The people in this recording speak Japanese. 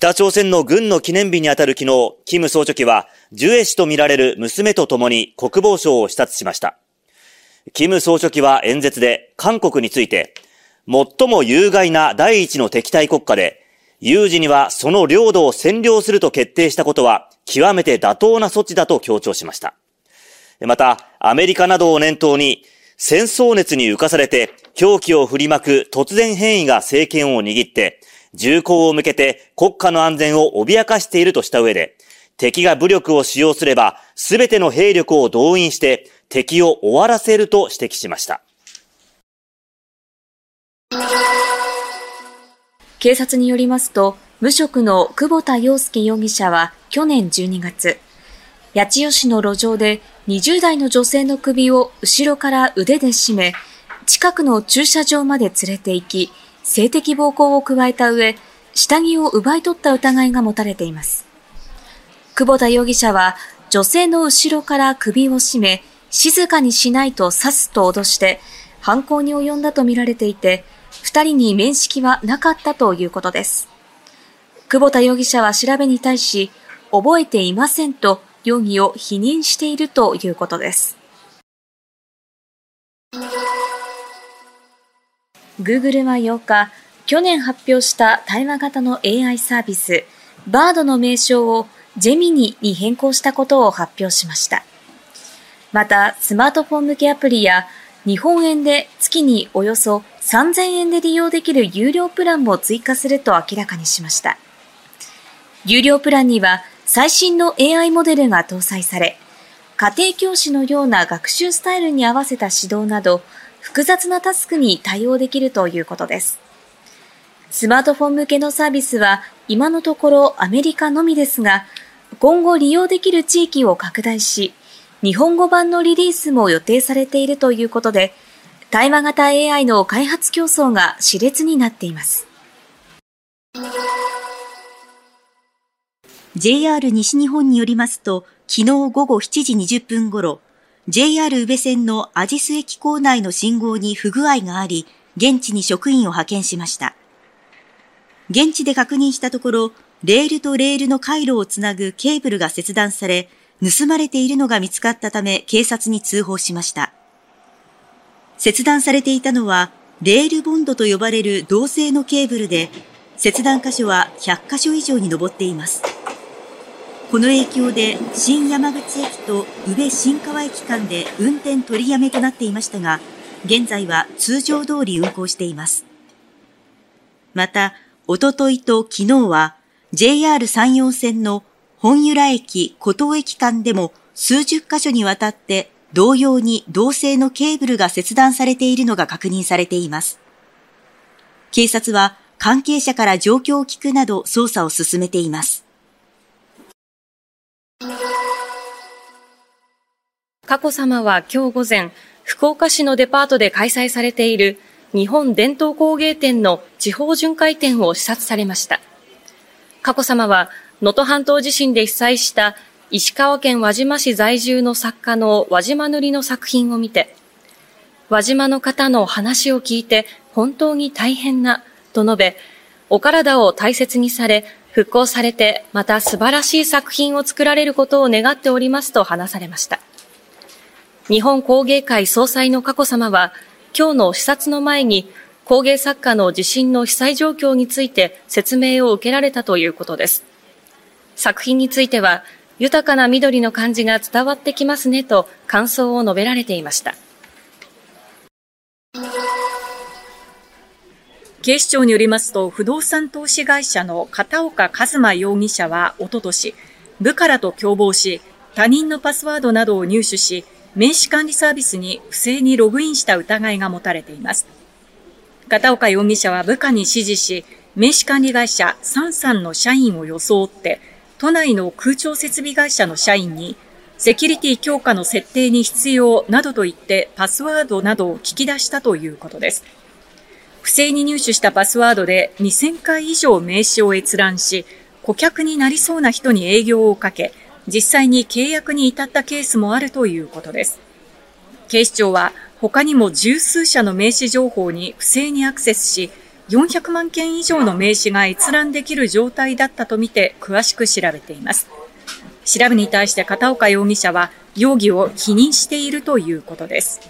北朝鮮の軍の記念日にあたる昨日、キム総書記は、ジュエ氏とみられる娘と共に国防省を視察しました。キム総書記は演説で、韓国について、最も有害な第一の敵対国家で、有事にはその領土を占領すると決定したことは、極めて妥当な措置だと強調しました。また、アメリカなどを念頭に、戦争熱に浮かされて、狂気を振りまく突然変異が政権を握って、銃口を向けて国家の安全を脅かしているとした上で、敵が武力を使用すれば、すべての兵力を動員して敵を終わらせると指摘しました。警察によりますと、無職の久保田洋介容疑者は去年12月、八千代市の路上で20代の女性の首を後ろから腕で絞め、近くの駐車場まで連れて行き、性的暴行を加えた上、下着を奪い取った疑いが持たれています。久保田容疑者は、女性の後ろから首を絞め、静かにしないと刺すと脅して、犯行に及んだとみられていて、二人に面識はなかったということです。久保田容疑者は調べに対し、覚えていませんと容疑を否認しているということです。Google は8日、去年発表した対話型の AI サービス、バードの名称をジェミニに変更したことを発表しました。また、スマートフォン向けアプリや日本円で月におよそ3000円で利用できる有料プランも追加すると明らかにしました。有料プランには最新の AI モデルが搭載され、家庭教師のような学習スタイルに合わせた指導など、複雑なタスクに対応できるということです。スマートフォン向けのサービスは今のところアメリカのみですが、今後利用できる地域を拡大し、日本語版のリリースも予定されているということで、対話型 AI の開発競争が熾烈になっています。JR 西日本によりますと、昨日午後7時20分頃、JR 宇部線のアジス駅構内の信号に不具合があり、現地に職員を派遣しました。現地で確認したところ、レールとレールの回路をつなぐケーブルが切断され、盗まれているのが見つかったため警察に通報しました。切断されていたのは、レールボンドと呼ばれる銅製のケーブルで、切断箇所は100箇所以上に上っています。この影響で新山口駅と宇部新川駅間で運転取りやめとなっていましたが、現在は通常通り運行しています。また、おとといと昨日は JR 山陽線の本由良駅古東駅間でも数十箇所にわたって同様に同性のケーブルが切断されているのが確認されています。警察は関係者から状況を聞くなど捜査を進めています。佳子さまは今日午前、福岡市のデパートで開催されている日本伝統工芸展の地方巡回展を視察されました。佳子さまは、能登半島地震で被災した石川県輪島市在住の作家の輪島塗の作品を見て、輪島の方の話を聞いて本当に大変な、と述べ、お体を大切にされ、復興されて、また素晴らしい作品を作られることを願っておりますと話されました。日本工芸会総裁の佳子さまは、今日の視察の前に、工芸作家の地震の被災状況について説明を受けられたということです。作品については、豊かな緑の感じが伝わってきますねと感想を述べられていました。警視庁によりますと、不動産投資会社の片岡一馬容疑者はおととし、部下らと共謀し、他人のパスワードなどを入手し、名刺管理サービスに不正にログインした疑いが持たれています。片岡容疑者は部下に指示し、名刺管理会社サンサンの社員を装って、都内の空調設備会社の社員に、セキュリティ強化の設定に必要などと言ってパスワードなどを聞き出したということです。不正に入手したパスワードで2000回以上名刺を閲覧し、顧客になりそうな人に営業をかけ、実際に契約に至ったケースもあるということです。警視庁は他にも十数社の名刺情報に不正にアクセスし、400万件以上の名刺が閲覧できる状態だったとみて詳しく調べています。調べに対して片岡容疑者は容疑を否認しているということです。